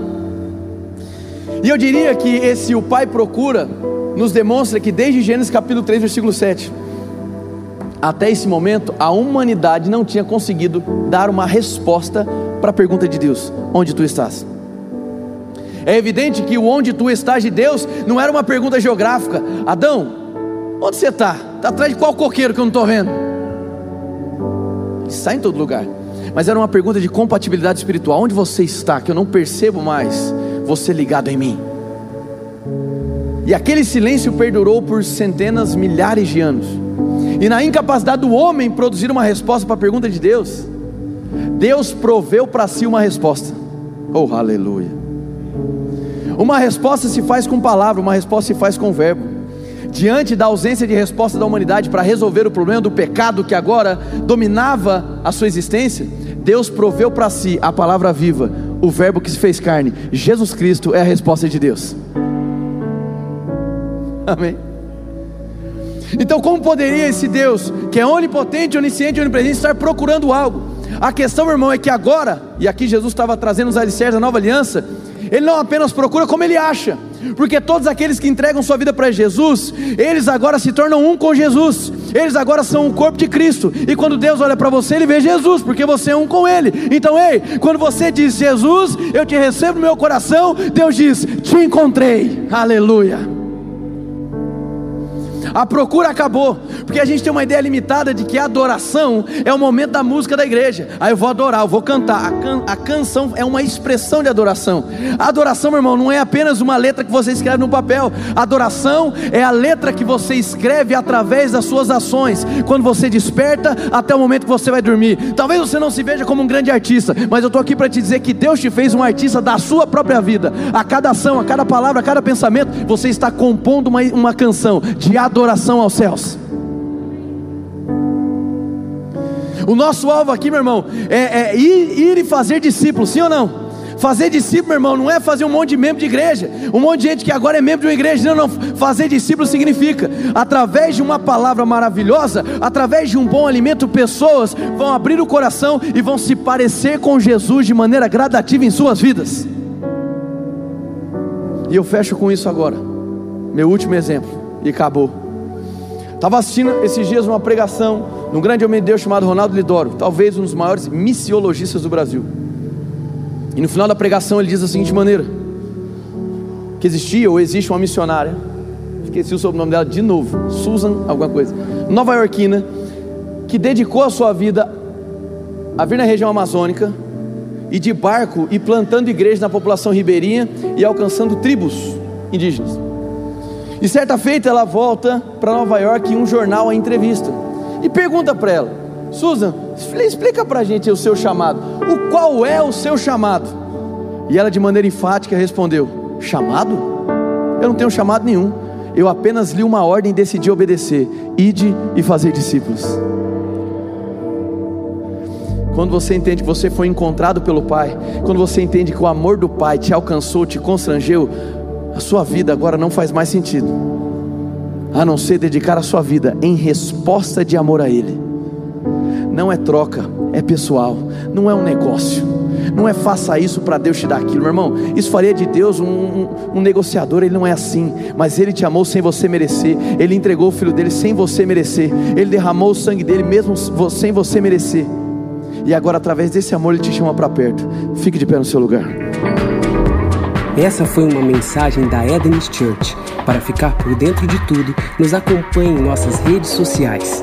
E eu diria que esse o Pai procura nos demonstra que desde Gênesis capítulo 3, versículo 7, até esse momento, a humanidade não tinha conseguido dar uma resposta para a pergunta de Deus: onde tu estás? É evidente que o onde tu estás de Deus não era uma pergunta geográfica. Adão, onde você está? Está atrás de qual coqueiro que eu não estou vendo? Está em todo lugar. Mas era uma pergunta de compatibilidade espiritual. Onde você está? Que eu não percebo mais você ligado em mim. E aquele silêncio perdurou por centenas, milhares de anos. E na incapacidade do homem produzir uma resposta para a pergunta de Deus, Deus proveu para si uma resposta. Oh, aleluia. Uma resposta se faz com palavra, uma resposta se faz com verbo. Diante da ausência de resposta da humanidade para resolver o problema do pecado que agora dominava a sua existência, Deus proveu para si a palavra viva, o Verbo que se fez carne. Jesus Cristo é a resposta de Deus. Amém. Então, como poderia esse Deus, que é onipotente, onisciente, onipresente, estar procurando algo? A questão, meu irmão, é que agora, e aqui Jesus estava trazendo os alicerces da nova aliança, ele não apenas procura como ele acha, porque todos aqueles que entregam sua vida para Jesus, eles agora se tornam um com Jesus, eles agora são o corpo de Cristo, e quando Deus olha para você, ele vê Jesus, porque você é um com ele. Então, ei, quando você diz Jesus, eu te recebo no meu coração, Deus diz: Te encontrei, aleluia. A procura acabou, porque a gente tem uma ideia limitada de que a adoração é o momento da música da igreja. Aí eu vou adorar, eu vou cantar. A, can, a canção é uma expressão de adoração. A adoração, meu irmão, não é apenas uma letra que você escreve no papel. A adoração é a letra que você escreve através das suas ações, quando você desperta até o momento que você vai dormir. Talvez você não se veja como um grande artista, mas eu estou aqui para te dizer que Deus te fez um artista da sua própria vida. A cada ação, a cada palavra, a cada pensamento, você está compondo uma, uma canção de adoração adoração aos céus. O nosso alvo aqui, meu irmão, é, é ir, ir, e fazer discípulos, sim ou não? Fazer discípulo, meu irmão, não é fazer um monte de membro de igreja, um monte de gente que agora é membro de uma igreja. Não, não. Fazer discípulo significa, através de uma palavra maravilhosa, através de um bom alimento, pessoas vão abrir o coração e vão se parecer com Jesus de maneira gradativa em suas vidas. E eu fecho com isso agora. Meu último exemplo, e acabou. Estava assistindo esses dias uma pregação de um grande homem de Deus chamado Ronaldo Lidoro, talvez um dos maiores missiologistas do Brasil. E no final da pregação ele diz da seguinte maneira: que existia ou existe uma missionária, esqueci o sobrenome dela de novo, Susan, alguma coisa, nova iorquina, que dedicou a sua vida a vir na região amazônica e de barco e plantando igreja na população ribeirinha e alcançando tribos indígenas. E certa feita ela volta para Nova York em um jornal a entrevista e pergunta para ela: Susan, explica para a gente o seu chamado. O qual é o seu chamado? E ela de maneira enfática respondeu: Chamado? Eu não tenho chamado nenhum. Eu apenas li uma ordem e decidi obedecer. Ide e fazer discípulos. Quando você entende que você foi encontrado pelo Pai, quando você entende que o amor do Pai te alcançou, te constrangeu, a sua vida agora não faz mais sentido, a não ser dedicar a sua vida em resposta de amor a Ele. Não é troca, é pessoal, não é um negócio, não é faça isso para Deus te dar aquilo, meu irmão. Isso faria de Deus um, um, um, negociador, ele não é assim, mas ele te amou sem você merecer, ele entregou o filho dele sem você merecer, ele derramou o sangue dele mesmo sem você merecer. E agora, através desse amor, Ele te chama para perto. Fique de pé no seu lugar. Essa foi uma mensagem da Eden's Church. Para ficar por dentro de tudo, nos acompanhe em nossas redes sociais.